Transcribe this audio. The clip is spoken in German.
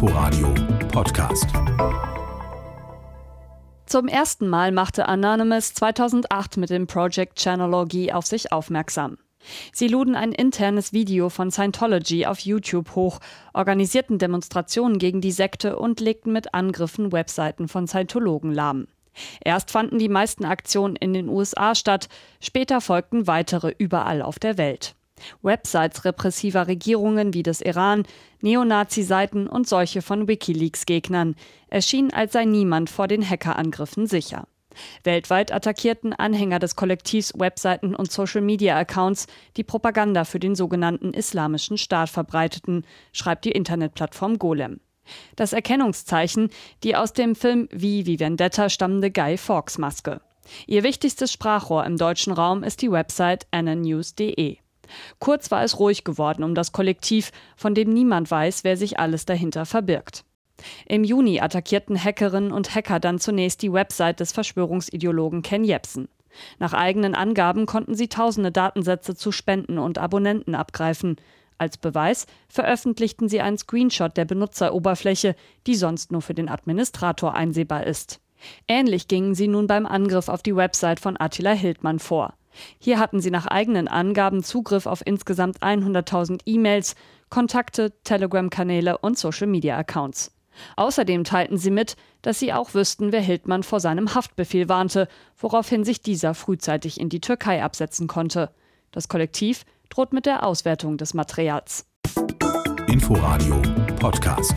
Inforadio Podcast. Zum ersten Mal machte Anonymous 2008 mit dem Project Channelology auf sich aufmerksam. Sie luden ein internes Video von Scientology auf YouTube hoch, organisierten Demonstrationen gegen die Sekte und legten mit Angriffen Webseiten von Scientologen lahm. Erst fanden die meisten Aktionen in den USA statt, später folgten weitere überall auf der Welt. Websites repressiver Regierungen wie des Iran, Neonazi-Seiten und solche von Wikileaks-Gegnern. erschienen als sei niemand vor den Hackerangriffen sicher. Weltweit attackierten Anhänger des Kollektivs Webseiten und Social-Media-Accounts, die Propaganda für den sogenannten Islamischen Staat verbreiteten, schreibt die Internetplattform Golem. Das Erkennungszeichen, die aus dem Film Wie wie Vendetta stammende Guy Fawkes Maske. Ihr wichtigstes Sprachrohr im deutschen Raum ist die Website annanews.de. Kurz war es ruhig geworden um das Kollektiv, von dem niemand weiß, wer sich alles dahinter verbirgt. Im Juni attackierten Hackerinnen und Hacker dann zunächst die Website des Verschwörungsideologen Ken Jebsen. Nach eigenen Angaben konnten sie tausende Datensätze zu Spenden und Abonnenten abgreifen. Als Beweis veröffentlichten sie einen Screenshot der Benutzeroberfläche, die sonst nur für den Administrator einsehbar ist. Ähnlich gingen sie nun beim Angriff auf die Website von Attila Hildmann vor. Hier hatten sie nach eigenen Angaben Zugriff auf insgesamt 100.000 E-Mails, Kontakte, Telegram-Kanäle und Social-Media-Accounts. Außerdem teilten sie mit, dass sie auch wüssten, wer Hildmann vor seinem Haftbefehl warnte, woraufhin sich dieser frühzeitig in die Türkei absetzen konnte. Das Kollektiv droht mit der Auswertung des Materials. Inforadio Podcast.